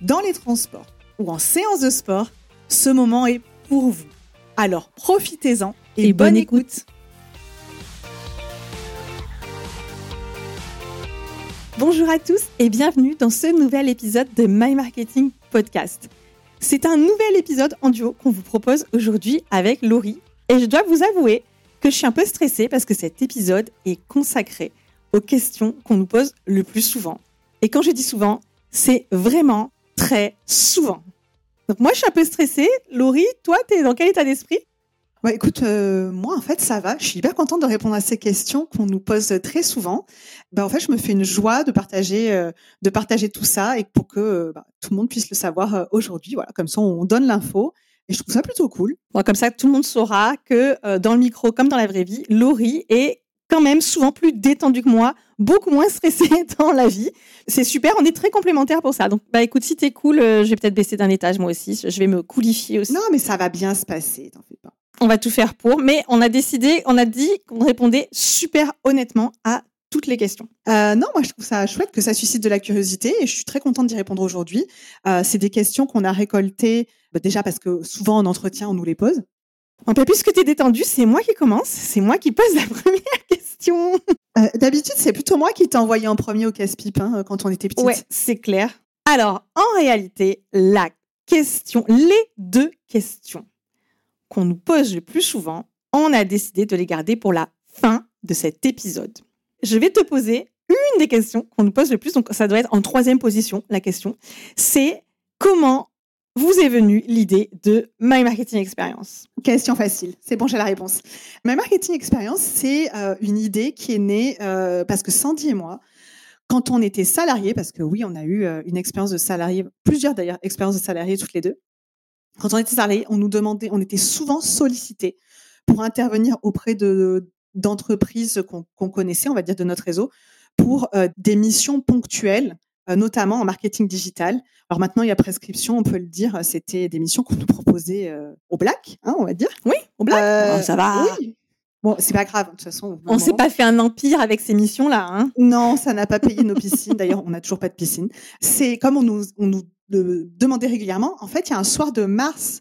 dans les transports ou en séance de sport, ce moment est pour vous. Alors profitez-en et, bonne, écoute. Bonjour à tous et bienvenue dans ce nouvel épisode de My Marketing Podcast. C'est un nouvel épisode en duo qu'on vous propose aujourd'hui avec Laurie et je dois vous avouer que je suis un peu stressée parce que cet épisode est consacré aux questions qu'on nous pose le plus souvent. Et quand je dis souvent, c'est vraiment très souvent. Donc moi, je suis un peu stressée. Laurie, toi, tu es dans quel état d'esprit? Ouais, écoute, euh, moi en fait ça va. Je suis hyper contente de répondre à ces questions qu'on nous pose très souvent. Ben en fait, je me fais une joie de partager, euh, de partager tout ça et pour que euh, bah, tout le monde puisse le savoir aujourd'hui. Voilà, comme ça on donne l'info et je trouve ça plutôt cool. Bon, comme ça tout le monde saura que dans le micro comme dans la vraie vie, Laurie est quand même souvent plus détendu que moi, beaucoup moins stressé dans la vie. C'est super, on est très complémentaires pour ça. Donc, bah écoute, si t'es cool, euh, je vais peut-être baisser d'un étage moi aussi. Je vais me coulifier aussi. Non, mais ça va bien se passer, t'en fais pas. On va tout faire pour, mais on a décidé, on a dit qu'on répondait super honnêtement à toutes les questions. Euh, non, moi je trouve ça chouette que ça suscite de la curiosité et je suis très contente d'y répondre aujourd'hui. Euh, c'est des questions qu'on a récoltées bah, déjà parce que souvent en entretien on nous les pose. En fait, puisque tu es détendu, c'est moi qui commence, c'est moi qui pose la première question. Euh, d'habitude, c'est plutôt moi qui t'ai envoyé en premier au casse-pipe hein, quand on était petite. Ouais, c'est clair. Alors, en réalité, la question, les deux questions qu'on nous pose le plus souvent, on a décidé de les garder pour la fin de cet épisode. Je vais te poser une des questions qu'on nous pose le plus, donc ça doit être en troisième position, la question, c'est comment vous est venue l'idée de My Marketing Experience Question facile, c'est bon, j'ai la réponse. My Marketing Experience, c'est euh, une idée qui est née euh, parce que Sandy et moi, quand on était salariés, parce que oui, on a eu euh, une expérience de salarié, plusieurs d'ailleurs expériences de salariés toutes les deux. Quand on était salariés, on nous demandait, on était souvent sollicités pour intervenir auprès de d'entreprises qu'on connaissait, on va dire de notre réseau, pour des missions ponctuelles notamment en marketing digital. Alors maintenant, il y a prescription, on peut le dire. C'était des missions qu'on nous proposait euh, au black, hein, on va dire. Oui, au black. Euh, oh, ça va. Oui. Bon, c'est pas grave, de toute façon. On s'est pas fait un empire avec ces missions-là. Hein non, ça n'a pas payé nos piscines. D'ailleurs, on n'a toujours pas de piscine. C'est comme on nous, on nous demandait régulièrement. En fait, il y a un soir de mars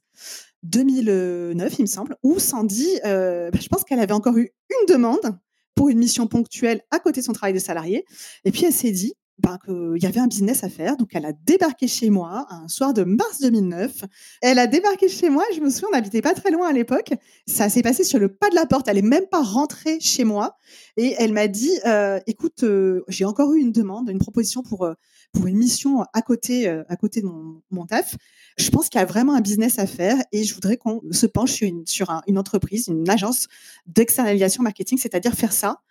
2009, il me semble, où Sandy, bah, je pense qu'elle avait encore eu une demande pour une mission ponctuelle à côté de son travail de salarié. Et puis, elle s'est dit, ben, qu'il y avait un business à faire. Donc, elle a débarqué chez moi un soir de mars 2009. Elle a débarqué chez moi. Je me souviens, on n'habitait pas très loin à l'époque. Ça s'est passé sur le pas de la porte. Elle est même pas rentrée chez moi. Et elle m'a dit, euh, écoute, euh, j'ai encore eu une demande, une proposition pour, euh, pour une mission à côté, à côté de mon, mon taf. Je pense qu'il y a vraiment un business à faire et je voudrais qu'on se penche sur une, sur une entreprise, une agence d'externalisation marketing, c'est-à-dire faire ça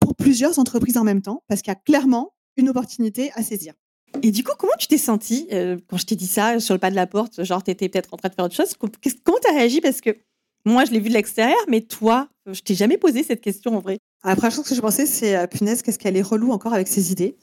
pour plusieurs entreprises en même temps, parce qu'il y a clairement une opportunité à saisir. Et du coup, comment tu t'es sentie euh, quand je t'ai dit ça sur le pas de la porte Genre, tu étais peut-être en train de faire autre chose? Comment tu as réagi? Parce que moi, je l'ai vu de l'extérieur, mais toi, je t'ai jamais posé cette question en vrai. La première chose que je pensais, c'est euh, punaise, qu'est-ce qu'elle est relou encore avec ses idées?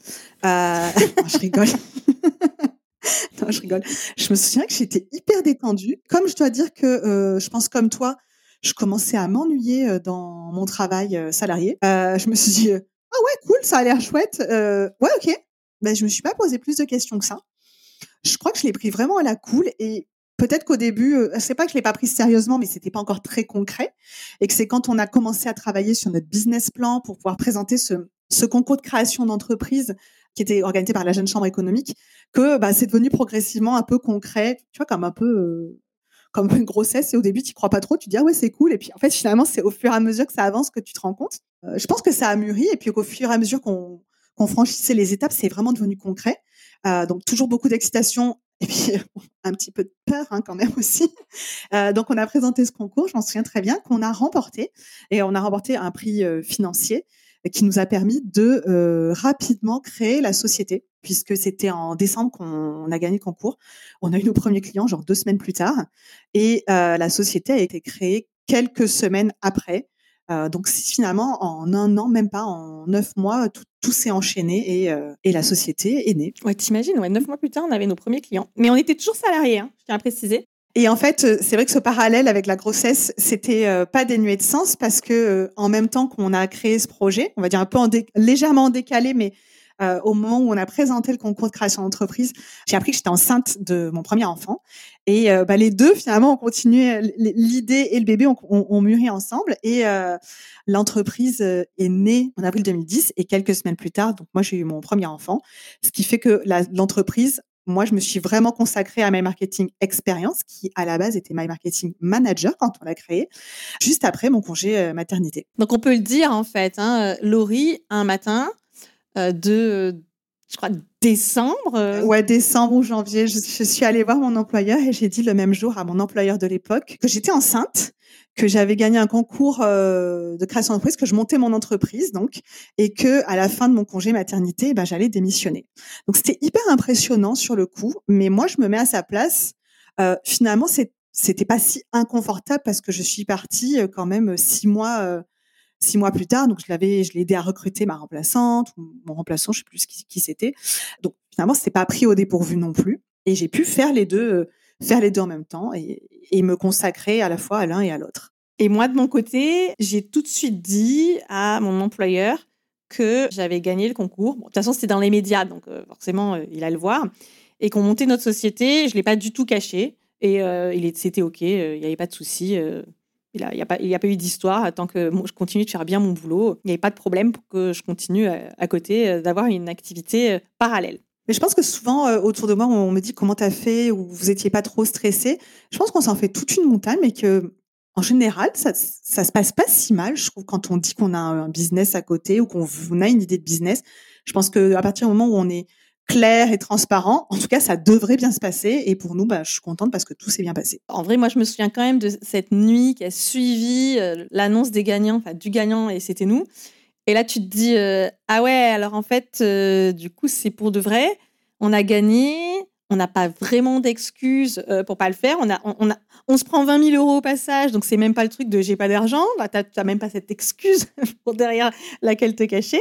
Euh... je rigole. non, je rigole. Je me souviens que j'étais hyper détendue. Comme je dois dire que je pense comme toi, je commençais à m'ennuyer dans mon travail salarié. je me suis dit, ah ouais, cool, ça a l'air chouette. Euh, ouais, ok. Ben, je me suis pas posé plus de questions que ça. Je crois que je l'ai pris vraiment à la cool et peut-être qu'au début, euh, c'est pas que je l'ai pas pris sérieusement, mais c'était pas encore très concret et que c'est quand on a commencé à travailler sur notre business plan pour pouvoir présenter ce, concours de création d'entreprise qui était organisé par la Jeune Chambre économique, que bah, c'est devenu progressivement un peu concret, tu vois, comme un peu euh, comme une grossesse. Et au début, tu crois pas trop, tu dis ah ouais c'est cool. Et puis en fait, finalement, c'est au fur et à mesure que ça avance que tu te rends compte. Euh, je pense que ça a mûri. Et puis au fur et à mesure qu'on franchissait les étapes, c'est vraiment devenu concret. Euh, donc toujours beaucoup d'excitation et puis un petit peu de peur hein, quand même aussi. Euh, donc on a présenté ce concours, je m'en souviens très bien, qu'on a remporté et on a remporté un prix financier qui nous a permis de euh, rapidement créer la société, puisque c'était en décembre qu'on a gagné le concours. On a eu nos premiers clients, genre deux semaines plus tard, et euh, la société a été créée quelques semaines après. Euh, donc finalement, en un an, même pas, en neuf mois, tout, s'est enchaîné et, et, la société est née. Ouais, t'imagines, ouais, neuf mois plus tard, on avait nos premiers clients. Mais on était toujours salariés, hein, je tiens à préciser. Et en fait, euh, c'est vrai que ce parallèle avec la grossesse, c'était euh, pas dénué de sens parce que euh, en même temps qu'on a créé ce projet, on va dire un peu en légèrement décalé, mais euh, au moment où on a présenté le concours de création d'entreprise, j'ai appris que j'étais enceinte de mon premier enfant. Et euh, bah, les deux, finalement, ont continué, l'idée et le bébé ont, ont, ont mûri ensemble. Et euh, l'entreprise est née en avril 2010 et quelques semaines plus tard, donc moi j'ai eu mon premier enfant, ce qui fait que l'entreprise moi, je me suis vraiment consacrée à My Marketing Experience, qui à la base était My Marketing Manager quand on l'a créé, juste après mon congé euh, maternité. Donc on peut le dire en fait, hein, Laurie, un matin euh, de, je crois, décembre. Euh... Ouais, décembre ou janvier, je, je, suis allée voir mon employeur et j'ai dit le même jour à mon employeur de l'époque que j'étais enceinte que j'avais gagné un concours euh, de création d'entreprise, que je montais mon entreprise donc, et que à la fin de mon congé maternité, ben, j'allais démissionner. Donc c'était hyper impressionnant sur le coup, mais moi je me mets à sa place. Euh, finalement, c'était pas si inconfortable parce que je suis partie euh, quand même six mois euh, six mois plus tard. Donc je l'avais, je l'ai aidé à recruter ma remplaçante ou mon remplaçant, je sais plus qui, qui c'était. Donc finalement, c'était pas pris au dépourvu non plus, et j'ai pu faire les deux euh, faire les deux en même temps et, me consacrer à la fois à l'un et à l'autre. Et moi, de mon côté, j'ai tout de suite dit à mon employeur que j'avais gagné le concours. De toute façon, c'était dans les médias, donc euh, forcément, euh, il allait le voir. Et qu'on montait notre société, je ne l'ai pas du tout caché. Et euh, c'était OK, il n'y avait pas de souci. il n'y a, a, pas, eu d'histoire tant que je continue de faire bien mon boulot. Il n'y avait pas de problème pour que je continue à côté d'avoir une activité parallèle. Mais je pense que souvent, euh, autour de moi, on me dit comment t'as fait ou vous étiez pas trop stressé. Je pense qu'on s'en fait toute une montagne, mais que, en général, ça, ça se passe pas si mal, je trouve, quand on dit qu'on a un business à côté ou qu'on a une idée de business. Je pense que à partir du moment où on est clair et transparent, en tout cas, ça devrait bien se passer. Et pour nous, bah, je suis contente parce que tout s'est bien passé. En vrai, moi, je me souviens quand même de cette nuit qui a suivi euh, l'annonce des gagnants, enfin, du gagnant, et c'était nous. Et là, tu te dis, euh, ah ouais, alors en fait, euh, du coup, c'est pour de vrai. On a gagné. On n'a pas vraiment d'excuses euh, pour pas le faire. On, a, on, a, on se prend 20 000 euros au passage, donc c'est même pas le truc de j'ai pas d'argent. Bah, tu n'as même pas cette excuse pour derrière laquelle te cacher.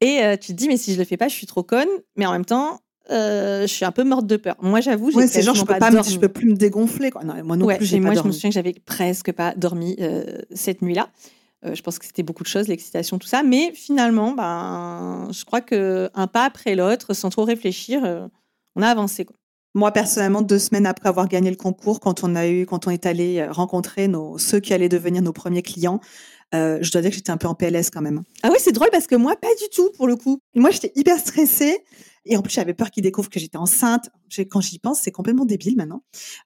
Et euh, tu te dis, mais si je le fais pas, je suis trop conne. Mais en même temps, je suis un peu morte de peur. Moi, j'avoue, ouais, c'est genre je peux pas, me, je peux plus me dégonfler quoi. Non, moi non ouais, plus, moi pas je me souviens que j'avais presque pas dormi cette nuit-là. Euh, je pense que c'était beaucoup de choses, l'excitation, tout ça. Mais finalement, ben, je crois que un pas après l'autre, sans trop réfléchir, euh, on a avancé. Quoi. Moi, personnellement, deux semaines après avoir gagné le concours, quand on a eu, quand on est allé euh, rencontrer nos, ceux qui allaient devenir nos premiers clients, euh, je dois dire que j'étais un peu en PLS quand même. Ah oui, c'est drôle parce que moi, pas du tout pour le coup. Moi, j'étais hyper stressée. Et en plus, j'avais peur qu'ils découvrent que j'étais enceinte. Quand j'y pense, c'est complètement débile maintenant.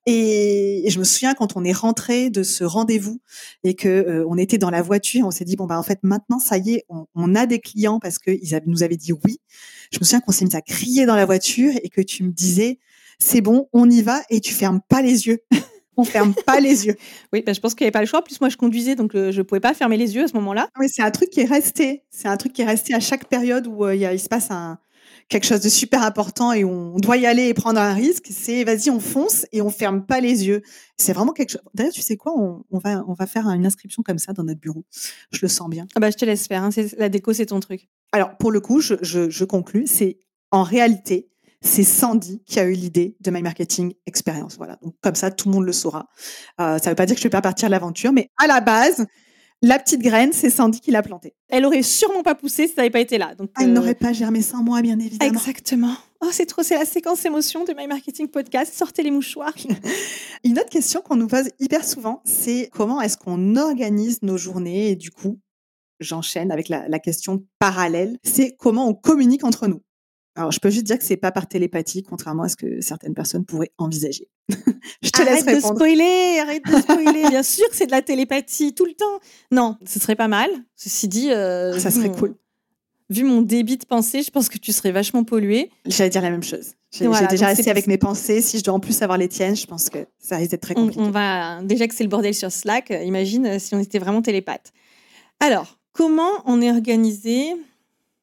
Et, je me souviens quand on est rentré de ce rendez-vous et que euh, on était dans la voiture, on s'est dit bon bah en fait maintenant ça y est, on, on a des clients parce qu'ils nous avaient dit oui. Je me souviens qu'on s'est mis à crier dans la voiture et que tu me disais c'est bon, on y va et tu fermes pas les yeux. on ferme pas les yeux. Oui, bah, je pense qu'il n'y avait pas le choix. En plus, moi, je conduisais, donc euh, je pouvais pas fermer les yeux à ce moment-là. Oui, c'est un truc qui est resté. C'est un truc qui est resté à chaque période où euh, il se passe un, quelque chose de super important et on doit y aller et prendre un risque, c'est vas-y, on fonce et on ferme pas les yeux. C'est vraiment quelque chose. D'ailleurs, tu sais quoi, on, on, va, on va faire une inscription comme ça dans notre bureau. Je le sens bien. Ah bah, je te laisse faire. Hein. La déco, c'est ton truc. Alors, pour le coup, je, je, je conclus. C'est en réalité, c'est Sandy qui a eu l'idée de My Marketing Experience. Voilà. Donc, comme ça, tout le monde le saura. Euh, ça veut pas dire que je vais pas partir l'aventure, mais à la base, la petite graine, c'est Sandy qui l'a plantée. Elle aurait sûrement pas poussé si ça n'avait pas été là. Donc, Elle euh... n'aurait pas germé sans moi, bien évidemment. Exactement. Oh, c'est trop, c'est la séquence émotion de My Marketing Podcast. Sortez les mouchoirs. Une autre question qu'on nous pose hyper souvent, c'est comment est-ce qu'on organise nos journées? Et du coup, j'enchaîne avec la, la question parallèle, c'est comment on communique entre nous? Alors, je peux juste dire que c'est pas par télépathie, contrairement à ce que certaines personnes pourraient envisager. je te arrête laisse répondre. de spoiler, arrête de spoiler. Bien sûr que c'est de la télépathie tout le temps. Non, ce serait pas mal. Ceci dit, euh, Ah, ça serait mon- cool. Vu mon débit de pensée, je pense que tu serais vachement pollué. J'allais dire la même chose. J'ai Voilà, déjà assez avec mes pensées. Si je dois en plus avoir les tiennes, je pense que ça risque d'être très compliqué. on va déjà que c'est le bordel sur Slack. euh, Imagine euh, si on était vraiment télépathe. Alors, comment on est organisé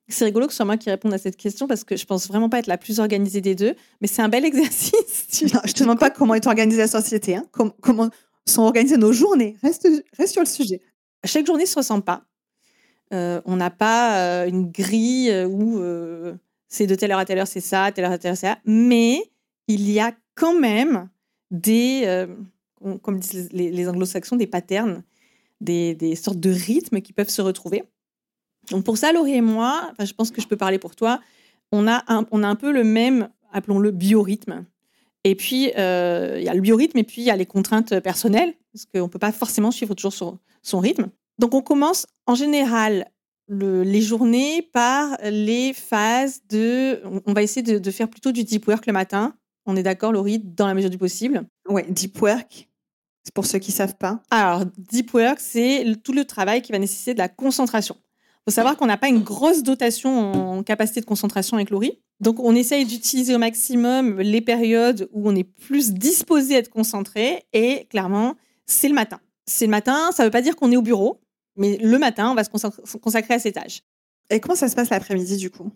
C'est rigolo que ce soit moi qui réponde à cette question parce que je pense vraiment pas être la plus organisée des deux, mais c'est un bel exercice. Tu- Non, je te demande pas comment est organisée la société, hein. Com- comment sont organisées nos journées. Reste, reste sur le sujet. chaque journée se ressemble pas. Euh, on n'a pas euh, une grille euh, où euh, c'est de telle heure à telle heure c'est ça, telle heure à telle heure c'est ça, mais il y a quand même des, com- comme disent les, les anglo-saxons, des patterns, des, des sortes de rythmes qui peuvent se retrouver. Donc pour ça, Laurie et moi, enfin, je pense que je peux parler pour toi, on a un, on a un peu le même, appelons-le biorhythme. Et puis, euh, il y a le biorhythme et puis il y a les contraintes personnelles, parce qu'on ne peut pas forcément suivre toujours son, son rythme. Donc, on commence en général le- les journées par les phases de. on- va essayer de, de faire plutôt du deep work le matin. On est d'accord, Laurie, dans la mesure du possible? Ouais, deep work. C'est pour ceux qui savent pas. Alors, deep work, c'est tout le travail qui va nécessiter de la concentration. Faut savoir qu'on n'a pas une grosse dotation en capacité de concentration avec Laurie. Donc, on essaye d'utiliser au maximum les périodes où on est plus disposé à être concentré. Et clairement, c'est le matin. C'est le matin, ça ne veut pas dire qu'on est au bureau, mais le matin, on va se consacrer à ces tâches. Et comment ça se passe l'après-midi du coup?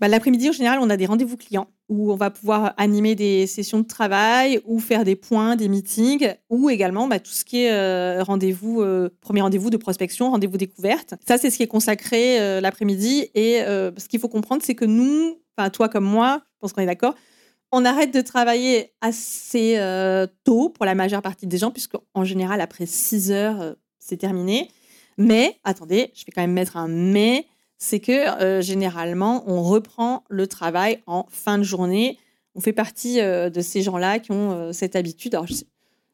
Bah, L'après-midi, en général, on a des rendez-vous clients où on va pouvoir animer des sessions de travail ou faire des points, des meetings, ou également bah, tout ce qui est euh, rendez-vous, euh, premier rendez-vous de prospection, rendez-vous découverte. Ça, c'est ce qui est consacré euh, l'après-midi. Et ce qu'il faut comprendre, c'est que nous, toi comme moi, je pense qu'on est d'accord, on arrête de travailler assez tôt pour la majeure partie des gens, puisqu'en général, après 6 heures, c'est terminé. Mais, attendez, je vais quand même mettre un mais c'est que euh, généralement, on reprend le travail en fin de journée. On fait partie euh, de ces gens-là qui ont euh, cette habitude.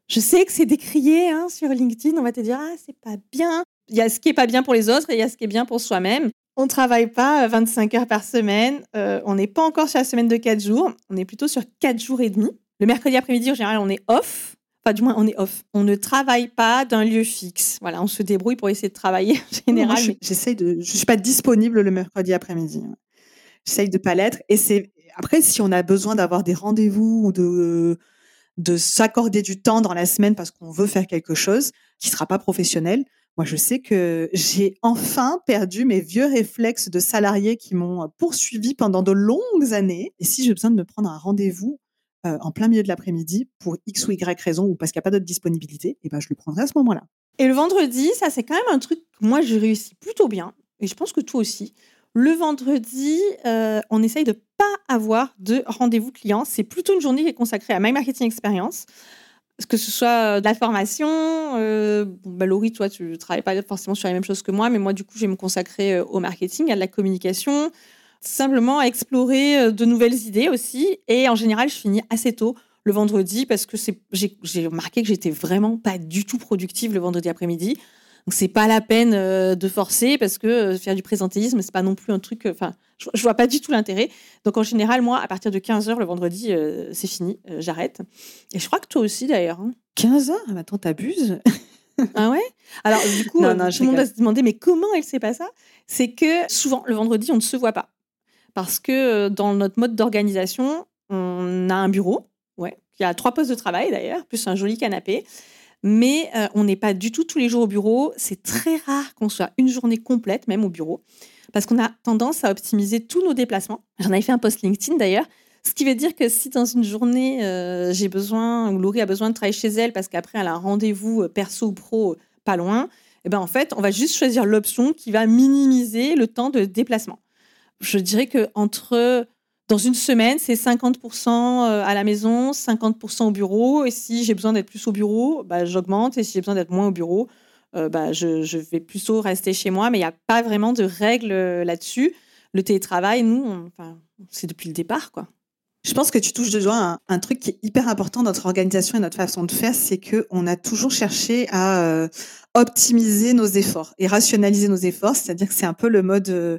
Je sais, que c'est décrié hein, sur LinkedIn. On va te dire, ah, c'est pas bien. Il y a ce qui est pas bien pour les autres et il y a ce qui est bien pour soi-même. On travaille pas euh, 25 heures par semaine. On n'est pas encore sur la semaine de 4 jours. On est plutôt sur 4 jours et demi. Le mercredi après-midi, en général, on est off. Enfin, du moins, on est off. On ne travaille pas d'un lieu fixe. Voilà, on se débrouille pour essayer de travailler en général. Moi, je, mais- de, je suis pas disponible le mercredi après-midi. J'essaye de pas l'être. Et c'est après si on a besoin d'avoir des rendez-vous ou de de s'accorder du temps dans la semaine parce qu'on veut faire quelque chose qui sera pas professionnel. Moi, je sais que j'ai enfin perdu mes vieux réflexes de salarié qui m'ont poursuivi pendant de longues années. Et si j'ai besoin de me prendre un rendez-vous euh, en plein milieu de l'après-midi pour X ou Y raison ou parce qu'il n'y a pas d'autre disponibilité, et ben je le prendrai à ce moment-là. Et le vendredi, ça c'est quand même un truc que moi je réussis plutôt bien, et je pense que toi aussi. Le vendredi, euh, on essaye de pas avoir de rendez-vous client. C'est plutôt une journée qui est consacrée à My Marketing Experience. Que ce soit euh, de la formation, euh, bah, Laurie, toi, tu ne travailles pas forcément sur les mêmes choses que moi, mais moi, du coup, je vais me consacrer au marketing, à de la communication, simplement à explorer euh, de nouvelles idées aussi. Et en général, je finis assez tôt le vendredi parce que j'ai remarqué que j'étais vraiment pas du tout productive le vendredi après-midi. Donc c'est pas la peine euh, de forcer parce que euh, faire du présentéisme c'est pas non plus un truc. Enfin, je, je vois pas du tout l'intérêt. Donc en général, moi, à partir de 15 h le vendredi, c'est fini, j'arrête. Et je crois que toi aussi d'ailleurs. hein. 15 heures? Ah, Attends, t'abuses Ah ouais? Alors du coup, Non, non, je tout le monde va se demander mais comment elle sait pas ça C'est que souvent le vendredi on ne se voit pas parce que euh, dans notre mode d'organisation, on a un bureau, ouais, qui a trois postes de travail d'ailleurs, plus un joli canapé. Mais euh, on n'est pas du tout tous les jours au bureau. C'est très rare qu'on soit une journée complète, même au bureau, parce qu'on a tendance à optimiser tous nos déplacements. J'en avais fait un post LinkedIn d'ailleurs. Ce qui veut dire que si dans une journée, euh, j'ai besoin, ou Laurie a besoin de travailler chez elle parce qu'après elle a un rendez-vous perso ou pro pas loin, eh ben en fait, on va juste choisir l'option qui va minimiser le temps de déplacement. Je dirais que entre dans une semaine, c'est 50% à la maison, 50% au bureau. Et si j'ai besoin d'être plus au bureau, bah, j'augmente. Et si j'ai besoin d'être moins au bureau, euh, bah, je, je vais plutôt rester chez moi. Mais il n'y a pas vraiment de règles euh, là-dessus. Le télétravail, nous, c'est depuis le départ, quoi. Je pense que tu touches de doigt un, truc qui est hyper important dans notre organisation et notre façon de faire, c'est que on a toujours cherché à euh, optimiser nos efforts et rationaliser nos efforts. C'est-à-dire que c'est un peu le mode, euh,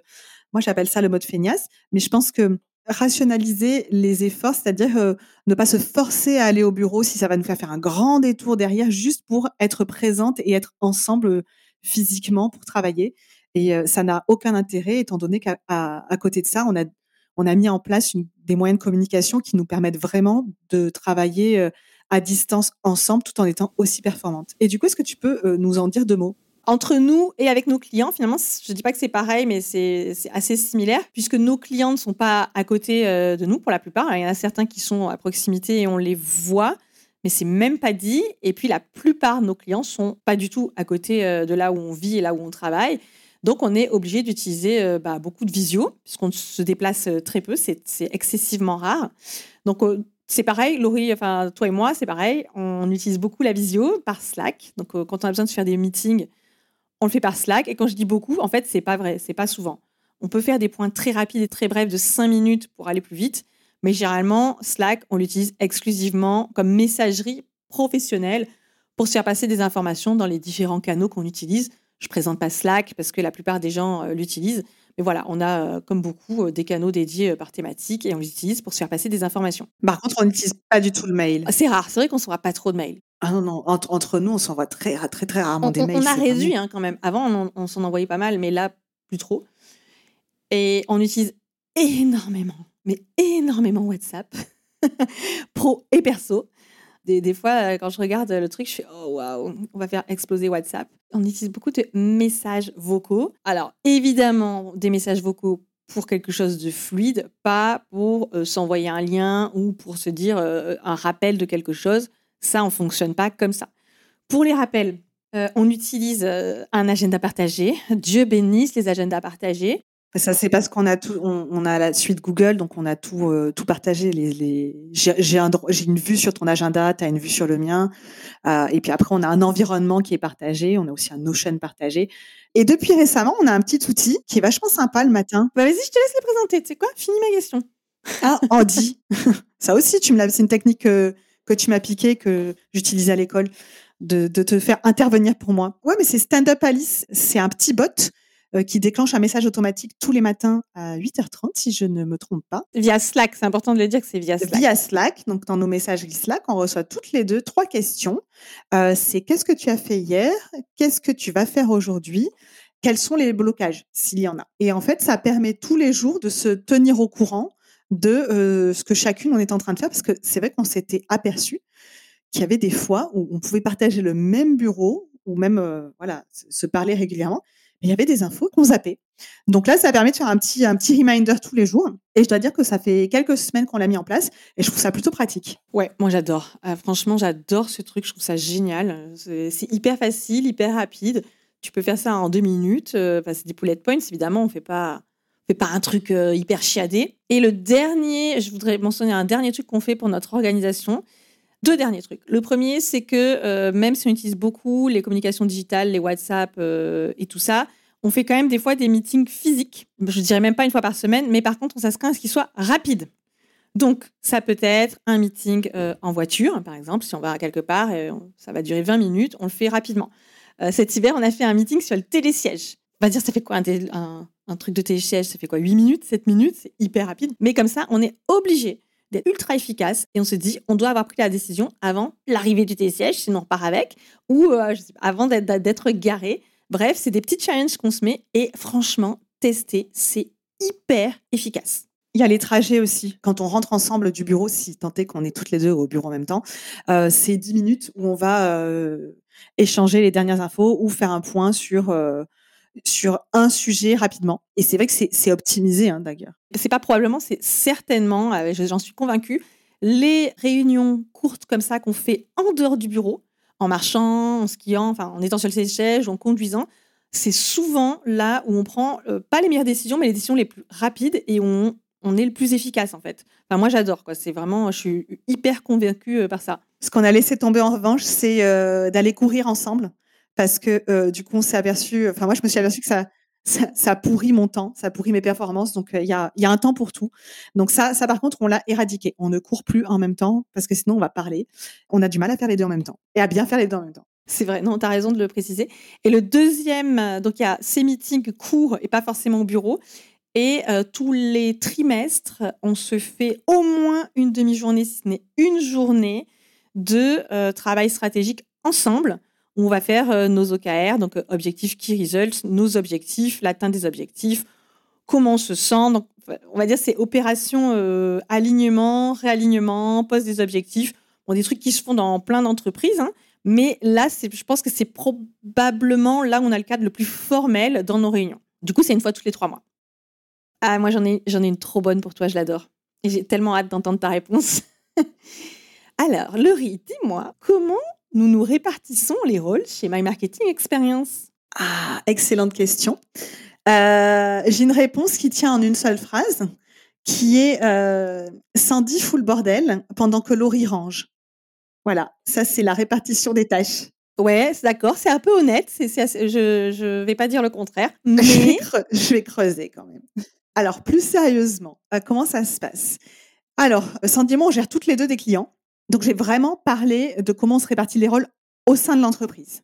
moi j'appelle ça le mode feignasse, mais je pense que rationaliser les efforts, c'est-à-dire euh, ne pas se forcer à aller au bureau si ça va nous faire faire un grand détour derrière, juste pour être présente et être ensemble physiquement pour travailler. Et ça n'a aucun intérêt, étant donné qu'à côté de ça, on a on a mis en place des moyens de communication qui nous permettent vraiment de travailler euh, à distance ensemble tout en étant aussi performantes. Et du coup, est-ce que tu peux euh, nous en dire deux mots? Entre nous et avec nos clients, finalement, je ne dis pas que c'est pareil, mais c'est assez similaire, puisque nos clients ne sont pas à côté euh, de nous pour la plupart. Il y en a certains qui sont à proximité et on les voit, mais c'est même pas dit. Et puis la plupart de nos clients sont pas du tout à côté de là où on vit et là où on travaille. Donc, on est obligé d'utiliser euh, bah, beaucoup de visio, puisqu'on se déplace euh, très peu, c'est excessivement rare. Donc, euh, c'est pareil, Laurie, enfin, toi et moi, c'est pareil. On utilise beaucoup la visio par Slack. Donc, quand on a besoin de faire des meetings, on le fait par Slack. Et quand je dis beaucoup, en fait, c'est pas vrai, c'est pas souvent. On peut faire des points très rapides et très brefs de 5 minutes pour aller plus vite. Mais généralement, Slack, on l'utilise exclusivement comme messagerie professionnelle pour se faire passer des informations dans les différents canaux qu'on utilise. Je présente pas Slack parce que la plupart des gens euh, l'utilisent. Mais voilà, on a, euh, comme beaucoup, euh, des canaux dédiés par thématique et on l'utilise pour se faire passer des informations. Par contre, on n'utilise pas du tout le mail. Ah, c'est rare, c'est vrai qu'on ne s'envoie pas trop de mails. Ah non, non, entre, nous, on s'envoie très, très, très rarement des mails. On a réduit hein, quand même. Avant, on, s'en envoyait pas mal, mais là, plus trop. Et on utilise énormément, mais énormément WhatsApp, pro et perso. Des, fois, euh, quand je regarde le truc, je fais oh waouh, on va faire exploser WhatsApp. On utilise beaucoup de messages vocaux. Alors évidemment, des messages vocaux pour quelque chose de fluide, pas pour euh, s'envoyer un lien ou pour se dire euh, un rappel de quelque chose. Ça, on fonctionne pas comme ça. Pour les rappels, on utilise un agenda partagé. Dieu bénisse les agendas partagés. Ça, c'est parce qu'on a tout, on, a la suite Google, donc on a tout, euh, tout partagé. Les, les... J'ai un, une vue sur ton agenda, tu as une vue sur le mien. Euh, et puis après, on a un environnement qui est partagé. On a aussi un Notion partagé. Et depuis récemment, on a un petit outil qui est vachement sympa le matin. Bah, vas-y, je te laisse les présenter. Tu sais quoi? Finis ma question. Ah, Andy. Ça aussi, tu me l'as. C'est une technique que, que tu m'as piquée, que j'utilisais à l'école, de, de te faire intervenir pour moi. Ouais, mais c'est Stand Up Alice. C'est un petit bot euh, qui déclenche un message automatique tous les matins à 8h30, si je ne me trompe pas. Via Slack, c'est important de le dire que c'est via Slack. Via Slack, donc dans nos messageries Slack, on reçoit toutes les deux trois questions. Euh, c'est qu'est-ce que tu as fait hier? Qu'est-ce que tu vas faire aujourd'hui? Quels sont les blocages, s'il y en a? Et en fait, ça permet tous les jours de se tenir au courant de euh, ce que chacune on est en train de faire, parce que c'est vrai qu'on s'était aperçu qu'il y avait des fois où on pouvait partager le même bureau ou même voilà se parler régulièrement il y avait des infos qu'on zappait. Donc là, ça permet de faire un petit, un petit reminder tous les jours. Et je dois dire que ça fait quelques semaines qu'on l'a mis en place et je trouve ça plutôt pratique. Ouais, moi j'adore. Euh, franchement, j'adore ce truc. Je trouve ça génial. C'est hyper facile, hyper rapide. Tu peux faire ça en deux minutes. Euh, c'est des poulettes points, évidemment. On fait pas, fait pas un truc euh, hyper chiadé. Et le dernier, je voudrais mentionner un dernier truc qu'on fait pour notre organisation. Deux derniers trucs. Le premier, c'est que euh, même si on utilise beaucoup les communications digitales, les WhatsApp euh, et tout ça, on fait quand même des fois des meetings physiques. Je dirais même pas une fois par semaine, mais par contre, on s'assure à ce qu'ils soient rapides. Donc, ça peut être un meeting euh, en voiture, par exemple, si on va quelque part, et ça va durer 20 minutes, on le fait rapidement. cet hiver, on a fait un meeting sur le télésiège. On va dire, ça fait quoi un, un truc de télésiège? Ça fait quoi? 8 minutes? 7 minutes? C'est hyper rapide. Mais comme ça, on est obligé d'être ultra efficace et on se dit on doit avoir pris la décision avant l'arrivée du télésiège, sinon on repart avec, ou euh, avant d'être garé. Bref, c'est des petits challenges qu'on se met et franchement, tester, c'est hyper efficace. Il y a les trajets aussi. Quand on rentre ensemble du bureau, si tant est qu'on est toutes les deux au bureau en même temps, euh, c'est 10 minutes où on va euh, échanger les dernières infos ou faire un point sur sur un sujet rapidement. Et c'est vrai que c'est optimisé, hein, d'ailleurs. C'est pas probablement, c'est certainement, euh, j'en suis convaincue, les réunions courtes comme ça qu'on fait en dehors du bureau, en marchant, en skiant, enfin en étant sur le siège, en conduisant, c'est souvent là où on prend euh, pas les meilleures décisions, mais les décisions les plus rapides et on, on est le plus efficace en fait. Enfin, moi j'adore quoi. C'est vraiment, je suis hyper convaincue euh, par ça. Ce qu'on a laissé tomber en revanche, c'est d'aller courir ensemble parce que du coup, on s'est aperçu, enfin, moi, je me suis aperçu que ça, ça, pourrit mon temps, ça pourrit mes performances. Donc, il y, a, y, a, un temps pour tout. Donc, ça, ça par contre, on l'a éradiqué. On ne court plus en même temps parce que sinon, on va parler. On a du mal à faire les deux en même temps et à bien faire les deux en même temps. C'est vrai, non, tu as raison de le préciser. Et le deuxième, euh, donc il y a ces meetings courts et pas forcément au bureau. Et euh, tous les trimestres, on se fait au moins une demi-journée, si ce n'est une journée, de euh, travail stratégique ensemble. On va faire nos OKR, donc objectifs key results, nos objectifs, l'atteinte des objectifs, comment on se sent. Donc, on va dire c'est opération alignement, réalignement, poste des objectifs. Bon, des trucs qui se font dans plein d'entreprises. Hein. Mais là, je pense que c'est probablement là où on a le cadre le plus formel dans nos réunions. Du coup, c'est une fois tous les trois mois. Ah, moi, j'en ai, j'en ai une trop bonne pour toi, je l'adore. Et j'ai tellement hâte d'entendre ta réponse. Alors, Laurie, dis-moi, comment nous nous répartissons les rôles chez My Marketing Experience Ah, excellente question. Euh, j'ai une réponse qui tient en une seule phrase, qui est euh, Sandy fout le bordel pendant que Laurie range. Voilà, ça c'est la répartition des tâches. Ouais, d'accord, c'est un peu honnête. je ne vais pas dire le contraire, mais je vais creuser quand même. Alors, plus sérieusement, euh, comment ça se passe? Alors, Sandy et moi, on gère toutes les deux des clients. Donc, j'ai vraiment parlé de comment on se répartit les rôles au sein de l'entreprise.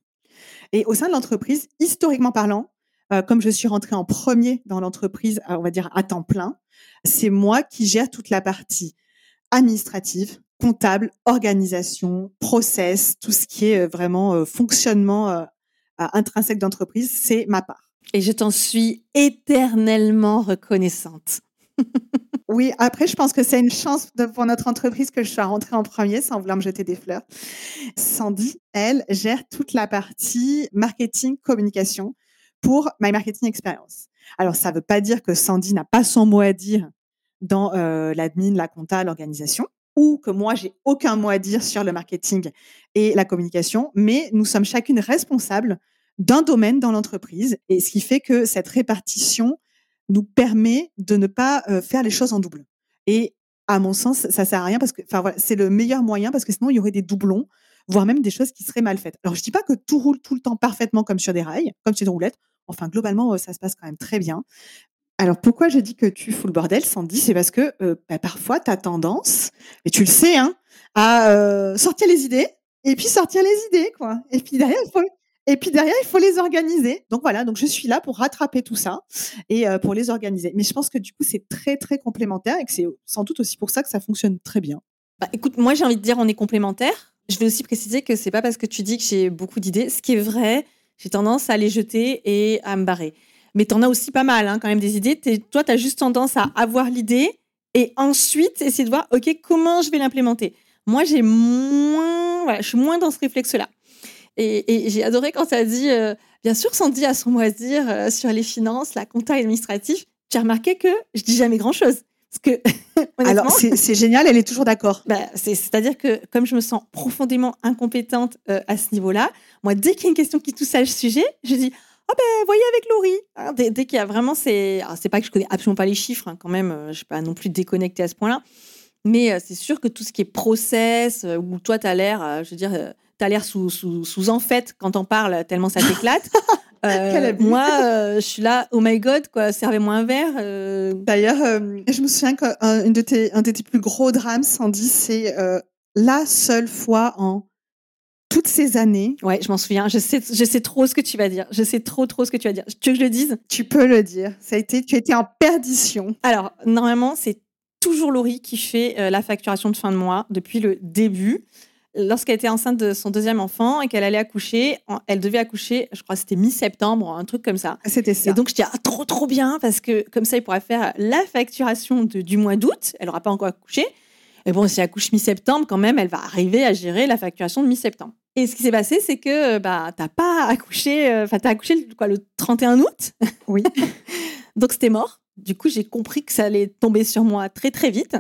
Et au sein de l'entreprise, historiquement parlant, euh, comme je suis rentrée en premier dans l'entreprise, on va dire à temps plein, c'est moi qui gère toute la partie administrative, comptable, organisation, process, tout ce qui est euh, vraiment euh, fonctionnement euh, intrinsèque d'entreprise, c'est ma part. Et je t'en suis éternellement reconnaissante. oui, après, je pense que c'est une chance pour notre entreprise que je sois rentrée en premier sans vouloir me jeter des fleurs. Sandy, elle, gère toute la partie marketing, communication pour My Marketing Experience. Alors, ça ne veut pas dire que Sandy n'a pas son mot à dire dans l'admin, la compta, l'organisation ou que moi, j'ai aucun mot à dire sur le marketing et la communication, mais nous sommes chacune responsables d'un domaine dans l'entreprise. Et ce qui fait que cette répartition nous permet de ne pas euh, faire les choses en double. Et à mon sens, ça sert à rien parce que, enfin voilà, c'est le meilleur moyen parce que sinon il y aurait des doublons, voire même des choses qui seraient mal faites. Alors je dis pas que tout roule tout le temps parfaitement comme sur des rails, comme sur des roulettes. Enfin globalement, euh, ça se passe quand même très bien. Alors pourquoi je dis que tu fous le bordel, Sandy? C'est parce que euh, bah, parfois tu as tendance, et tu le sais, hein, à sortir les idées, et puis sortir les idées, quoi. Et puis derrière, il faut, et puis derrière, il faut les organiser. Donc voilà, donc je suis là pour rattraper tout ça et euh, pour les organiser. Mais je pense que du coup, c'est très très complémentaire et que c'est sans doute aussi pour ça que ça fonctionne très bien. Bah, écoute, moi j'ai envie de dire on est complémentaires. Je vais aussi préciser que c'est pas parce que tu dis que j'ai beaucoup d'idées. Ce qui est vrai, j'ai tendance à les jeter et à me barrer mais tu en as aussi pas mal, hein, quand même, des idées. toi, tu as juste tendance à avoir l'idée et ensuite essayer de voir, OK, comment je vais l'implémenter? Moi, j'ai moins, voilà, je suis moins dans ce réflexe-là. Et, j'ai adoré quand tu as dit, euh, bien sûr, Sandy a son mot à dire euh, sur les finances, la compta administrative. J'ai remarqué que je dis jamais grand-chose. Parce que, Alors, c'est génial, elle est toujours d'accord. Bah, C'est-à-dire que comme je me sens profondément incompétente euh, à ce niveau-là, moi, dès qu'il y a une question qui touche à ce sujet, je dis ah ben voyez avec Laurie. Hein, dès, qu'il y a vraiment c'est c'est pas que je connais absolument pas les chiffres hein, quand même, euh, je suis pas non plus déconnectée à ce point-là. Mais euh, c'est sûr que tout ce qui est process euh, où toi tu as l'air je veux dire tu as l'air sous, sous, sous en fait quand on parle tellement ça t'éclate. moi, je suis là, oh my god, quoi, servez-moi un verre. D'ailleurs, je me souviens qu'un de tes, un de tes plus gros drames, Sandy, c'est la seule fois en toutes ces années. Ouais, je m'en souviens. Je sais, je sais trop ce que tu vas dire. Je sais trop, trop ce que tu vas dire. Tu veux que je le dise? Tu peux le dire. Ça a été, tu étais en perdition. Alors, normalement, c'est toujours Laurie qui fait euh, la facturation de fin de mois depuis le début. Lorsqu'elle était enceinte de son deuxième enfant et qu'elle allait accoucher, elle devait accoucher, je crois que c'était mi-septembre, un truc comme ça. C'était ça. Et donc je dis ah, trop trop bien parce que comme ça il pourra faire la facturation du mois d'août. Elle n'aura pas encore accouché. Mais bon, si elle accouche mi-septembre, quand même, elle va arriver à gérer la facturation de mi-septembre. Et ce qui s'est passé, c'est que bah, tu n'as pas accouché, euh, enfin, tu as accouché quoi, le 31 août. Oui. Donc, c'était mort. Du coup, j'ai compris que ça allait tomber sur moi très, très vite.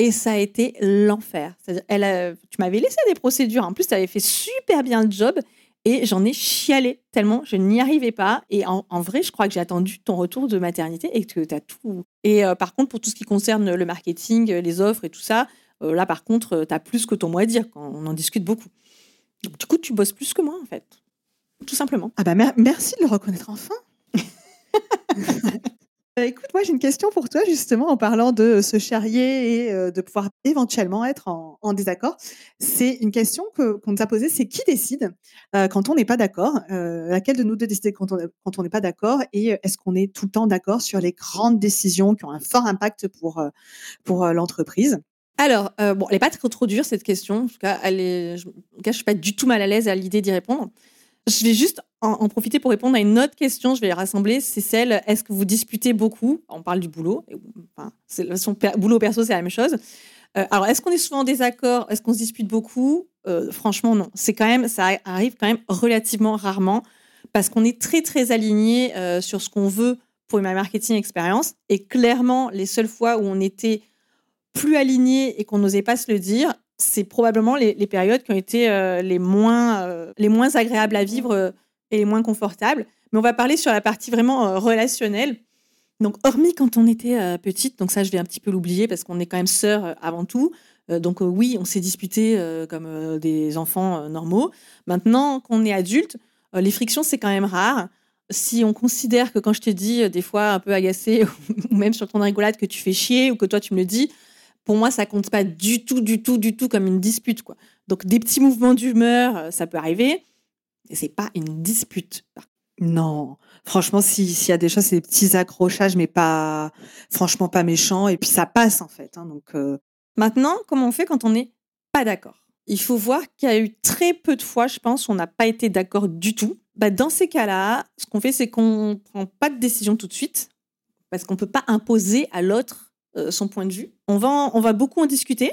Et ça a été l'enfer. Tu m'avais laissé des procédures. En plus, tu avais fait super bien le job. Et j'en ai chialé tellement je n'y arrivais pas. Et en, vrai, je crois que j'ai attendu ton retour de maternité et que tu as tout. Et euh, par contre, pour tout ce qui concerne le marketing, les offres et tout ça, euh, là, par contre, tu as plus que ton mot à dire. Quand on en discute beaucoup. Du coup, tu bosses plus que moi, en fait. Tout simplement. Ah bah merci de le reconnaître enfin. Euh, écoute, moi j'ai une question pour toi justement en parlant de se charrier et euh, de pouvoir éventuellement être en, désaccord. C'est une question qu'on nous a posée, c'est qui décide euh, quand on n'est pas d'accord Laquelle de nous deux décide quand on n'est pas d'accord Et est-ce qu'on est tout le temps d'accord sur les grandes décisions qui ont un fort impact pour, pour l'entreprise? Alors, bon, elle n'est pas trop, trop dure cette question. En tout cas, je ne suis pas du tout mal à l'aise à l'idée d'y répondre. Je vais juste en, profiter pour répondre à une autre question. Je vais les rassembler. C'est celle est-ce que vous disputez beaucoup? On parle du boulot. Enfin, son boulot perso, c'est la même chose. Euh, alors, est-ce qu'on est souvent en désaccord? Est-ce qu'on se dispute beaucoup? Euh, Franchement, non. C'est quand même, ça arrive quand même relativement rarement parce qu'on est très très aligné euh, sur ce qu'on veut pour une marketing expérience. Et clairement, les seules fois où on était plus aligné et qu'on n'osait pas se le dire, c'est probablement les, périodes qui ont été euh, les, moins, euh, les moins agréables à vivre euh, et les moins confortables. Mais on va parler sur la partie vraiment relationnelle. Donc, hormis quand on était petite, donc ça, je vais un petit peu l'oublier parce qu'on est quand même sœurs avant tout. donc, oui, on s'est disputé comme des enfants normaux. Maintenant qu'on est adulte, les frictions, c'est quand même rare. Si on considère que quand je te dis des fois un peu agacé ou même sur ton rigolade que tu fais chier ou que toi tu me le dis, pour moi, ça compte pas du tout, du tout, du tout comme une dispute. Quoi. Donc, des petits mouvements d'humeur, euh, ça peut arriver, mais c'est pas une dispute. Non, franchement, s'il y a des choses, c'est des petits accrochages, mais pas, franchement, pas méchants. Et puis, ça passe, en fait. Hein, donc, euh. Maintenant, comment on fait quand on n'est pas d'accord? Il faut voir qu'il y a eu très peu de fois, je pense, où on n'a pas été d'accord du tout. Bah, dans ces cas-là, ce qu'on fait, c'est qu'on prend pas de décision tout de suite, parce qu'on ne peut pas imposer à l'autre son point de vue. On va, on va beaucoup en discuter.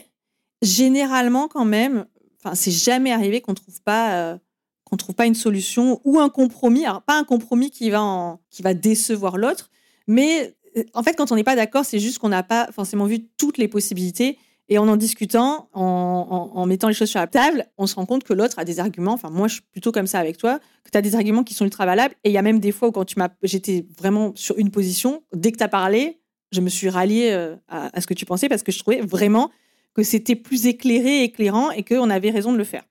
Généralement, quand même, c'est jamais arrivé qu'on trouve euh, trouve pas une solution ou un compromis. Alors, pas un compromis qui va, qui va décevoir l'autre, mais euh, en fait, quand on n'est pas d'accord, c'est juste qu'on n'a pas forcément vu toutes les possibilités. Et en en discutant, en, mettant les choses sur la table, on se rend compte que l'autre a des arguments. Enfin, moi, je suis plutôt comme ça avec toi, que tu as des arguments qui sont ultra valables. Et il y a même des fois où, quand j'étais vraiment sur une position, dès que tu as parlé, je me suis ralliée euh, à, ce que tu pensais parce que je trouvais vraiment que c'était plus éclairé, éclairant et qu'on avait raison de le faire.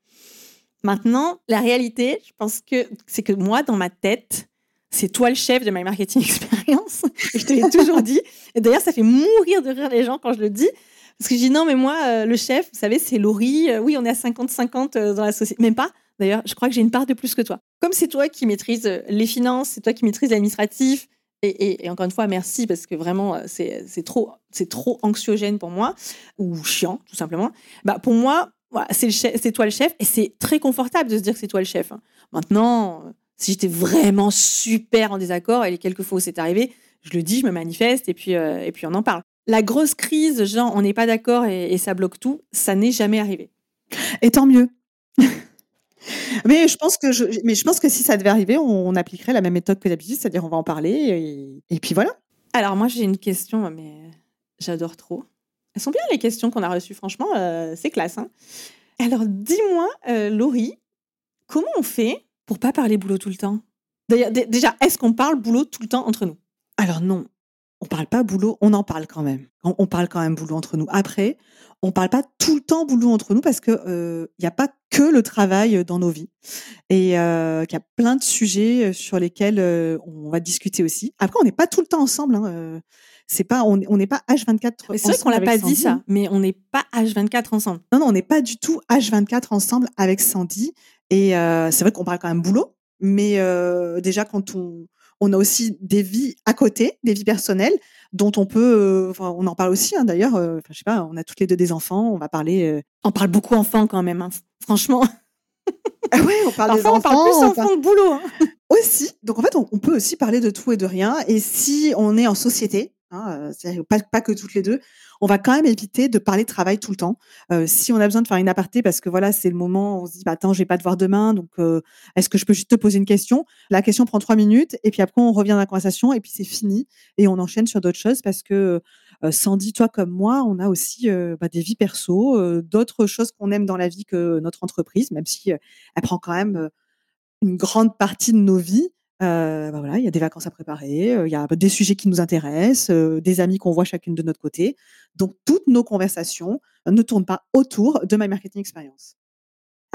Maintenant, la réalité, je pense que c'est que moi, dans ma tête, c'est toi le chef de My Marketing Experience. je te l'ai toujours dit. Et d'ailleurs, ça fait mourir de rire les gens quand je le dis. Parce que je dis non, mais moi, euh, le chef, vous savez, c'est Laurie. Euh, oui, on est à 50-50 dans la société. Même pas. D'ailleurs, je crois que j'ai une part de plus que toi. Comme c'est toi qui maîtrises les finances, c'est toi qui maîtrises l'administratif, et, encore une fois, merci parce que vraiment, euh, c'est trop, trop anxiogène pour moi, ou chiant, tout simplement. Bah, pour moi, voilà, c'est toi le chef et c'est très confortable de se dire que c'est toi le chef. Hein. Maintenant, euh, si j'étais vraiment super en désaccord, et les quelques fois c'est arrivé, je le dis, je me manifeste et puis, euh, et puis on en parle. La grosse crise, genre on n'est pas d'accord et ça bloque tout, ça n'est jamais arrivé. Et tant mieux. Mais je pense que je, mais je pense que si ça devait arriver, on, appliquerait la même méthode que d'habitude, c'est-à-dire on va en parler et, puis voilà. Alors moi j'ai une question, mais j'adore trop. Elles sont bien les questions qu'on a reçues, franchement, euh, c'est classe. Hein. Alors dis-moi, euh, Laurie, comment on fait pour pas parler boulot tout le temps? D'ailleurs, déjà, est-ce qu'on parle boulot tout le temps entre nous? Alors non, on parle pas boulot, on en parle quand même. On, parle quand même boulot entre nous. Après, on parle pas tout le temps boulot entre nous parce que il euh, n'y a pas que le travail dans nos vies et euh, qu'il y a plein de sujets euh, sur lesquels on va discuter aussi. Après, on n'est pas tout le temps ensemble. Hein, c'est pas, on n'est pas H24 C'est vrai qu'on l'a pas dit ça, mais on n'est pas H24 ensemble. Non, non, on n'est pas du tout H24 ensemble avec Sandy. Et c'est vrai qu'on parle quand même boulot, mais déjà quand on on a aussi des vies à côté, des vies personnelles dont on peut, euh, on en parle aussi hein, d'ailleurs. Euh, je sais pas, on a toutes les deux des enfants, on va parler. Euh, on parle beaucoup enfants quand même, hein, franchement. Ah oui, on parle des enfants. On parle plus enfants que boulot. Hein. Aussi. Donc en fait, on, peut aussi parler de tout et de rien. Et si on est en société, hein, pas, que toutes les deux, on va quand même éviter de parler de travail tout le temps. Si on a besoin de faire une aparté parce que voilà, c'est le moment, on se dit, bah, attends, je vais pas te voir demain, donc est-ce que je peux juste te poser une question? La question prend trois minutes et puis après on revient dans la conversation et puis c'est fini et on enchaîne sur d'autres choses parce que Sandy, toi comme moi, on a aussi bah, des vies perso, d'autres choses qu'on aime dans la vie que notre entreprise, même si elle prend quand même une grande partie de nos vies. Euh, bah voilà, il y a des vacances à préparer, il y a des sujets qui nous intéressent, des amis qu'on voit chacune de notre côté. Donc, toutes nos conversations ne tournent pas autour de My Marketing Experience.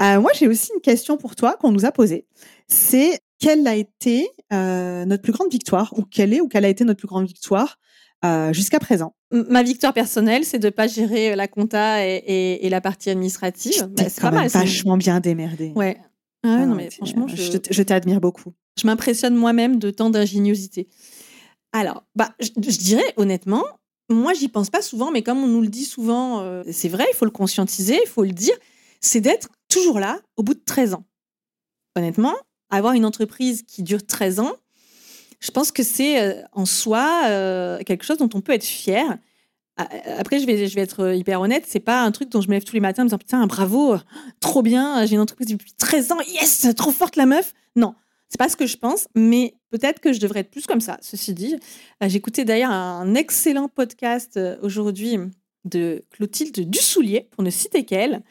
Euh, moi, j'ai aussi une question pour toi qu'on nous a posée. C'est, quelle a été notre plus grande victoire, ou quelle est ou quelle a été notre plus grande victoire jusqu'à présent? Ma victoire personnelle, c'est de pas gérer la compta et, la partie administrative. Bah, c'est pas mal. Vachement bien démerdé. Ouais. Ah non, mais franchement, je, je t'admire beaucoup. Je m'impressionne moi-même de tant d'ingéniosité. Alors, bah, je, dirais honnêtement, moi, j'y pense pas souvent, mais comme on nous le dit souvent, euh, c'est vrai, il faut le conscientiser, il faut le dire, c'est d'être toujours là au bout de 13 ans. Honnêtement, avoir une entreprise qui dure 13 ans, je pense que c'est euh, en soi euh, quelque chose dont on peut être fier. Après, je vais, je vais être hyper honnête, c'est pas un truc dont je me lève tous les matins en me disant putain, bravo, trop bien, j'ai une entreprise depuis 13 ans, yes, trop forte la meuf. Non, c'est pas ce que je pense, mais peut-être que je devrais être plus comme ça. Ceci dit, euh, j'écoutais d'ailleurs un excellent podcast euh, aujourd'hui de Clotilde Dussoulier, pour ne citer qu'elle.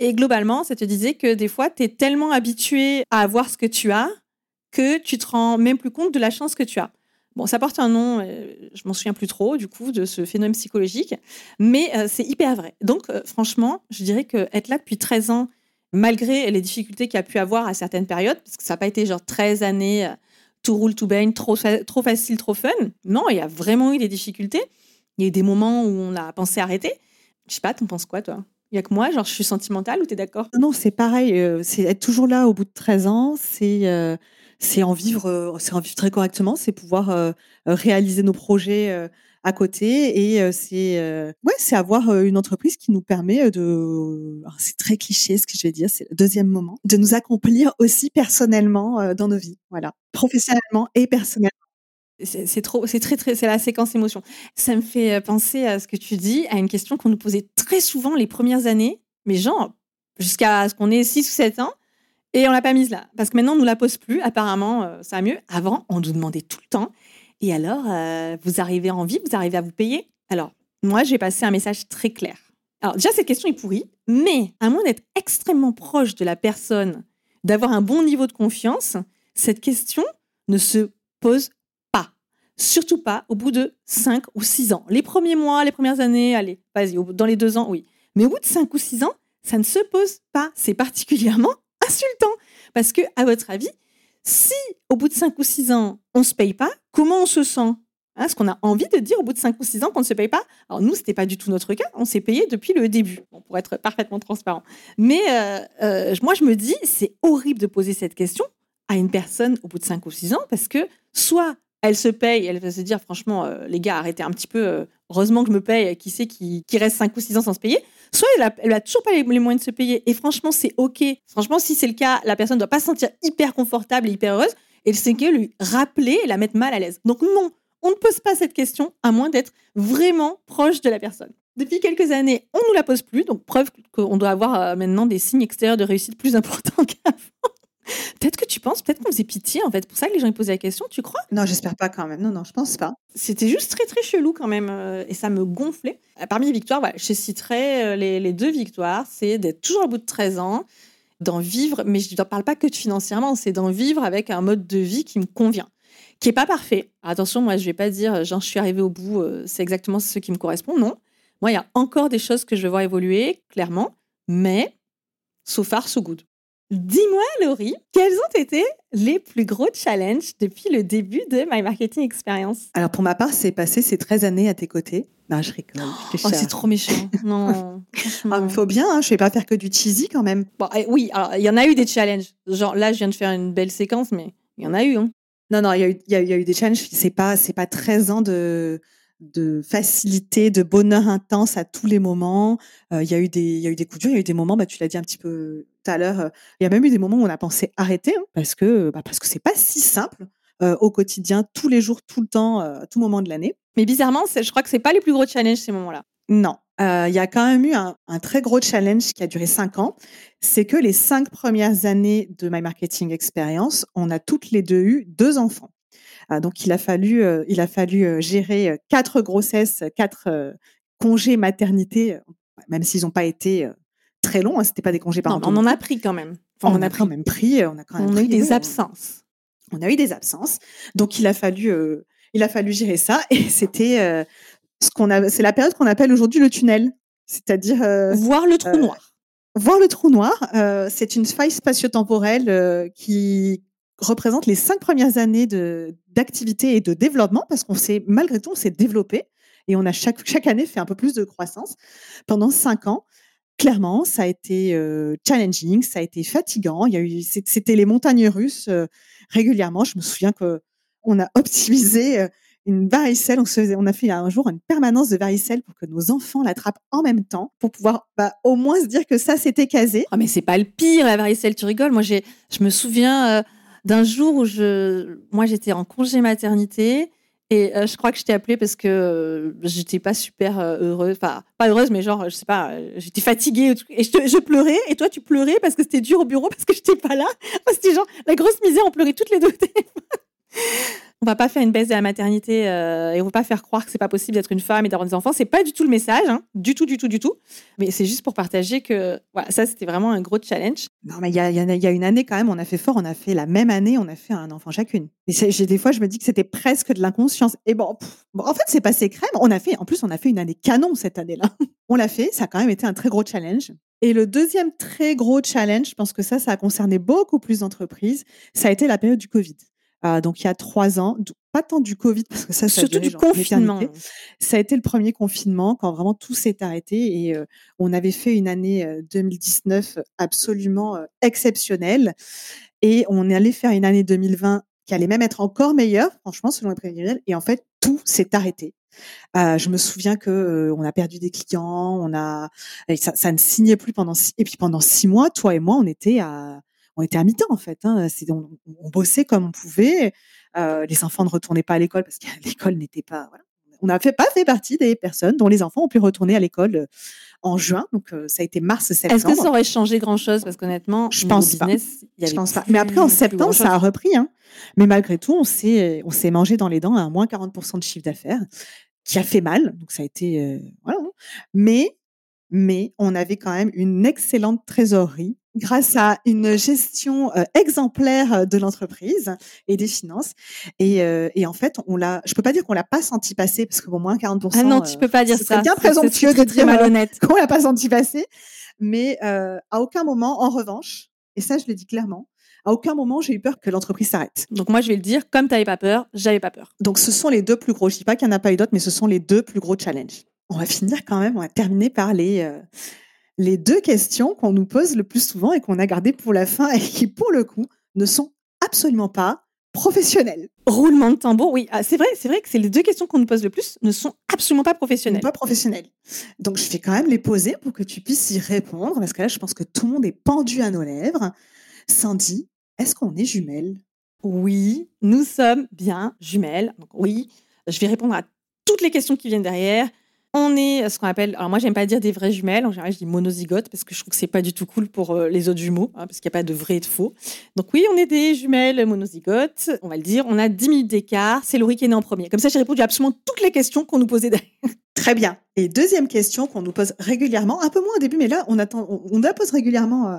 Et globalement, ça te disait que des fois, tu es tellement habitué à avoir ce que tu as que tu te rends même plus compte de la chance que tu as. Bon, ça porte un nom, euh, je m'en souviens plus trop, du coup, de ce phénomène psychologique, mais c'est hyper vrai. Donc, franchement, je dirais que être là depuis 13 ans malgré les difficultés qu'il a pu avoir à certaines périodes, parce que ça n'a pas été genre 13 années, euh, tout roule, tout baigne, trop, trop facile, trop fun. Non, il y a vraiment eu des difficultés. Il y a eu des moments où on a pensé arrêter. Je sais pas, t'en penses quoi, toi? Il y a que moi, genre, je suis sentimentale ou t'es d'accord? Non, c'est pareil. Euh, c'est être toujours là au bout de 13 ans, euh, c'est en vivre, c'est en vivre très correctement, c'est pouvoir réaliser nos projets à côté et c'est ouais c'est avoir une entreprise qui nous permet de c'est très cliché ce que je vais dire c'est le deuxième moment de nous accomplir aussi personnellement dans nos vies voilà professionnellement et personnellement c'est trop, c'est très, très, c'est la séquence émotion. Ça me fait penser à ce que tu dis, à une question qu'on nous posait très souvent les premières années, mais genre, jusqu'à ce qu'on ait 6 ou 7 ans, et on l'a pas mise là. Parce que maintenant, on nous la pose plus, apparemment, ça va mieux. Avant, on nous demandait tout le temps, et alors, euh, vous arrivez en vie, vous arrivez à vous payer? Alors, moi, j'ai passé un message très clair. Alors, déjà, cette question est pourrie, mais à moins d'être extrêmement proche de la personne, d'avoir un bon niveau de confiance, cette question ne se pose pas. Surtout pas au bout de 5 ou 6 ans. Les premiers mois, les premières années, allez, vas-y, dans les deux ans, oui. Mais au bout de 5 ou 6 ans, ça ne se pose pas. C'est particulièrement insultant. Parce que, à votre avis, si au bout de 5 ou 6 ans, on ne se paye pas, comment on se sent? Hein, Ce qu'on a envie de dire au bout de 5 ou 6 ans qu'on ne se paye pas. Alors nous, ce n'était pas du tout notre cas. On s'est payé depuis le début, pour être parfaitement transparent. Mais euh, euh, moi, je me dis, c'est horrible de poser cette question à une personne au bout de 5 ou 6 ans parce que soit elle se paye, elle va se dire franchement, euh, les gars, arrêtez un petit peu, heureusement que je me paye, qui sait qui, reste 5 ou 6 ans sans se payer. Soit elle n'a toujours pas les, moyens de se payer. Et franchement, c'est OK. Franchement, si c'est le cas, la personne ne doit pas se sentir hyper confortable et hyper heureuse. Et c'est que lui rappeler et la mettre mal à l'aise. Donc non, on ne pose pas cette question à moins d'être vraiment proche de la personne. Depuis quelques années, on ne nous la pose plus, donc preuve qu'on doit avoir euh, maintenant des signes extérieurs de réussite plus importants qu'avant. Peut-être que tu penses, peut-être qu'on faisait pitié en fait. Pour ça que les gens posaient la question, tu crois? Non, j'espère pas quand même. Non, non, je pense pas. C'était juste très très chelou quand même euh, et ça me gonflait. Euh, parmi les victoires, je citerai euh, les, deux victoires c'est d'être toujours au bout de 13 ans, d'en vivre, mais je ne parle pas que de financièrement, c'est d'en vivre avec un mode de vie qui me convient, qui est pas parfait. Attention, moi je vais pas dire, genre je suis arrivée au bout, c'est exactement ce qui me correspond. Non. Moi, il y a encore des choses que je veux voir évoluer, clairement, mais so far, so good. Dis-moi, Laurie, quels ont été les plus gros challenges depuis le début de My Marketing Experience? Alors, pour ma part, c'est passé ces 13 années à tes côtés. Non, je rigole. oh, c'est trop méchant. non. Ah, il faut bien, hein, je ne vais pas faire que du cheesy quand même. Bon, eh, oui, alors il y en a eu des challenges. Genre là, je viens de faire une belle séquence, mais il y en a eu. Hein. Non, non, il y, y, a eu des challenges. C'est pas, pas 13 ans de, de facilité, de bonheur intense à tous les moments. Euh, il y a eu des, il y a eu des coups durs, il y a eu des moments, bah, tu l'as dit un petit peu tout à l'heure, euh, il y a même eu des moments où on a pensé arrêter hein, parce que, bah, parce que c'est pas si simple euh, au quotidien, tous les jours, tout le temps, à tout moment de l'année. Mais bizarrement, je crois que c'est pas les plus gros challenges ces moments-là. Non, il y a quand même eu un, un, très gros challenge qui a duré cinq ans. C'est que les cinq premières années de My Marketing Experience, on a toutes les deux eu deux enfants. Ah, donc il a fallu, euh, il a fallu euh, gérer euh, quatre grossesses, quatre congés maternité, même s'ils n'ont pas été très longs. Hein, C'était pas des congés par On en a pris quand même. on, a quand même pris. On a quand même. a eu des absences. On, a eu des absences. Donc il a fallu, il a fallu gérer ça. Et c'était ce qu'on a. C'est la période qu'on appelle aujourd'hui le tunnel, c'est-à-dire voir le trou noir. Voir le trou noir, c'est une faille spatio-temporelle qui représente les cinq premières années d'activité et de développement, parce qu'on s'est, malgré tout, on s'est développé et on a chaque, chaque année fait un peu plus de croissance pendant cinq ans. Clairement, ça a été euh, challenging, ça a été fatigant. Il y a eu, c'était les montagnes russes euh, régulièrement. Je me souviens que on a optimisé euh, une varicelle. On, on a fait un jour une permanence de varicelle pour que nos enfants l'attrapent en même temps, pour pouvoir bah, au moins se dire que ça c'était casé. Oh, mais c'est pas le pire la varicelle, tu rigoles. Moi, je me souviens d'un jour où je, moi, j'étais en congé maternité et euh, je crois que je t'ai appelée parce que euh, j'étais pas super euh, heureuse, enfin pas heureuse, mais genre je sais pas, j'étais fatiguée et je, je, pleurais et toi tu pleurais parce que c'était dur au bureau parce que j'étais pas là. C'était genre la grosse misère, on pleurait toutes les deux on va pas faire une baisse de la maternité euh, et on va pas faire croire que c'est pas possible d'être une femme et d'avoir des enfants. C'est pas du tout le message, hein. du tout, du tout, du tout. Mais c'est juste pour partager que ça c'était vraiment un gros challenge. Non, mais il y a, y a, une année quand même, on a fait fort, on a fait la même année, on a fait un enfant chacune. Et des fois, je me dis que c'était presque de l'inconscience. Et bon, en fait, c'est passé crème. On a fait, en plus, on a fait une année canon cette année-là. on l'a fait, ça a quand même été un très gros challenge. Et le deuxième très gros challenge, je pense que ça, ça a concerné beaucoup plus d'entreprises, ça a été la période du Covid. Euh, donc il y a trois ans, pas tant du Covid parce que ça, ça surtout du confinement. Ça a été le premier confinement quand vraiment tout s'est arrêté et euh, on avait fait une année 2019 euh, absolument exceptionnelle et on est allé faire une année 2020 qui allait même être encore meilleure, franchement selon les prévisionnels. Et en fait tout s'est arrêté. je me souviens que on a perdu des clients, on a ça, ça, ne signait plus pendant et puis pendant six mois, toi et moi, on était à on était à mi-temps en fait. Hein. On, on, bossait comme on pouvait. Euh, les enfants ne retournaient pas à l'école parce que l'école n'était pas. Voilà. On n'a pas fait partie des personnes dont les enfants ont pu retourner à l'école euh, en juin. Donc euh, ça a été mars-septembre. Est-ce que ça aurait changé grand-chose? Parce qu'honnêtement, je pense business, pas. Je pense pas. Mais après en septembre, ça a repris. Hein. Mais malgré tout, on s'est on s'est mangé dans les dents à un moins 40% de chiffre d'affaires, qui a fait mal. Donc ça a été voilà. Mais mais on avait quand même une excellente trésorerie grâce à une gestion euh, exemplaire euh, de l'entreprise et des finances. Et, euh, et en fait, on l'a, je peux pas dire qu'on l'a pas senti passer parce que bon, moins 40%. Ah non, tu peux pas dire ça. C'est bien présomptueux de dire malhonnête qu'on l'a pas senti passer. Mais à aucun moment, en revanche, et ça, je le dis clairement, à aucun moment j'ai eu peur que l'entreprise s'arrête. Donc moi je vais le dire, comme tu n'avais pas peur, j'avais pas peur. Donc ce sont les deux plus gros. Je dis pas qu'il n'y en a pas eu d'autres, mais ce sont les deux plus gros challenges. On va finir quand même, on va terminer par les les deux questions qu'on nous pose le plus souvent et qu'on a gardées pour la fin et qui, pour le coup, ne sont absolument pas professionnelles. Roulement de tambour, oui. Ah, c'est vrai, c'est vrai que c'est les deux questions qu'on nous pose le plus ne sont absolument pas professionnelles. Pas professionnelles. Donc, je vais quand même les poser pour que tu puisses y répondre, parce que là, je pense que tout le monde est pendu à nos lèvres. Sandy, est-ce qu'on est jumelles? Oui, nous sommes bien jumelles. Donc, oui, je vais répondre à toutes les questions qui viennent derrière. On est ce qu'on appelle, alors moi j'aime pas dire des vraies jumelles, en général je dis monozygotes parce que je trouve que c'est pas du tout cool pour euh, les autres jumeaux, hein, parce qu'il n'y a pas de vrai et de faux. Donc oui, on est des jumelles monozygotes, on va le dire, on a 10 minutes d'écart, c'est Laurie qui est né en premier. Comme ça j'ai répondu à absolument toutes les questions qu'on nous posait derrière. Très bien. Et deuxième question qu'on nous pose régulièrement, un peu moins au début, mais là on attend, on, la pose régulièrement euh,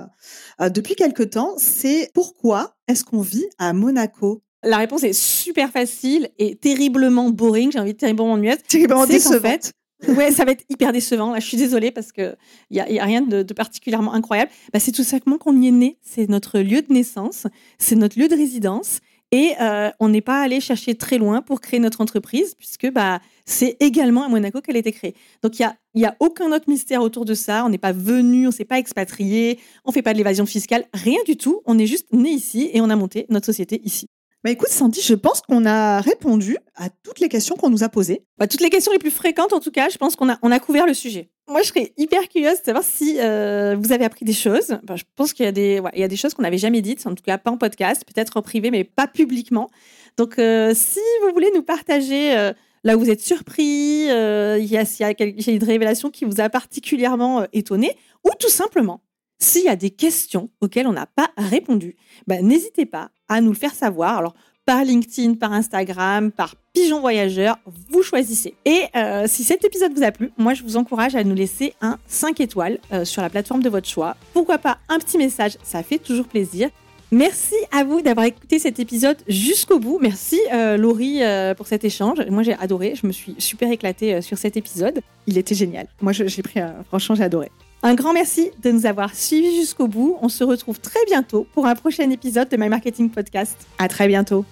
euh, depuis quelque temps, c'est pourquoi est-ce qu'on vit à Monaco? La réponse est super facile et terriblement boring. J'ai envie de terriblement muette. Terriblement décevante. Ouais, ça va être hyper décevant. je suis désolée parce que il y a, rien de, particulièrement incroyable. Bah, c'est tout simplement qu'on y est né. C'est notre lieu de naissance, c'est notre lieu de résidence, et euh, on n'est pas allé chercher très loin pour créer notre entreprise, puisque bah c'est également à Monaco qu'elle a été créée. Donc il y a, y a aucun autre mystère autour de ça. On n'est pas venu, on s'est pas expatrié, on fait pas de l'évasion fiscale, rien du tout. On est juste né ici et on a monté notre société ici. Bah écoute Sandy, je pense qu'on a répondu à toutes les questions qu'on nous a posées. Bah, toutes les questions les plus fréquentes en tout cas, je pense qu'on a, on a couvert le sujet. Moi, je serais hyper curieuse de savoir si euh, vous avez appris des choses. je pense qu'il y a des, il y a des choses qu'on n'avait jamais dites, en tout cas pas en podcast, peut-être en privé, mais pas publiquement. Donc, euh, si vous voulez nous partager euh, là où vous êtes surpris, il y a, il y, a, une révélation qui vous a particulièrement étonné, ou tout simplement s'il y a des questions auxquelles on n'a pas répondu, bah, n'hésitez pas à nous le faire savoir. Alors, par LinkedIn, par Instagram, par Pigeon Voyageur, vous choisissez. Et euh, si cet épisode vous a plu, moi je vous encourage à nous laisser un 5 étoiles euh, sur la plateforme de votre choix. Pourquoi pas un petit message, ça fait toujours plaisir. Merci à vous d'avoir écouté cet épisode jusqu'au bout. Merci euh, Laurie pour cet échange. Moi j'ai adoré, je me suis super éclatée sur cet épisode. Il était génial. Moi j'ai pris, franchement j'ai adoré. Un grand merci de nous avoir suivis jusqu'au bout. On se retrouve très bientôt pour un prochain épisode de My Marketing Podcast. À très bientôt.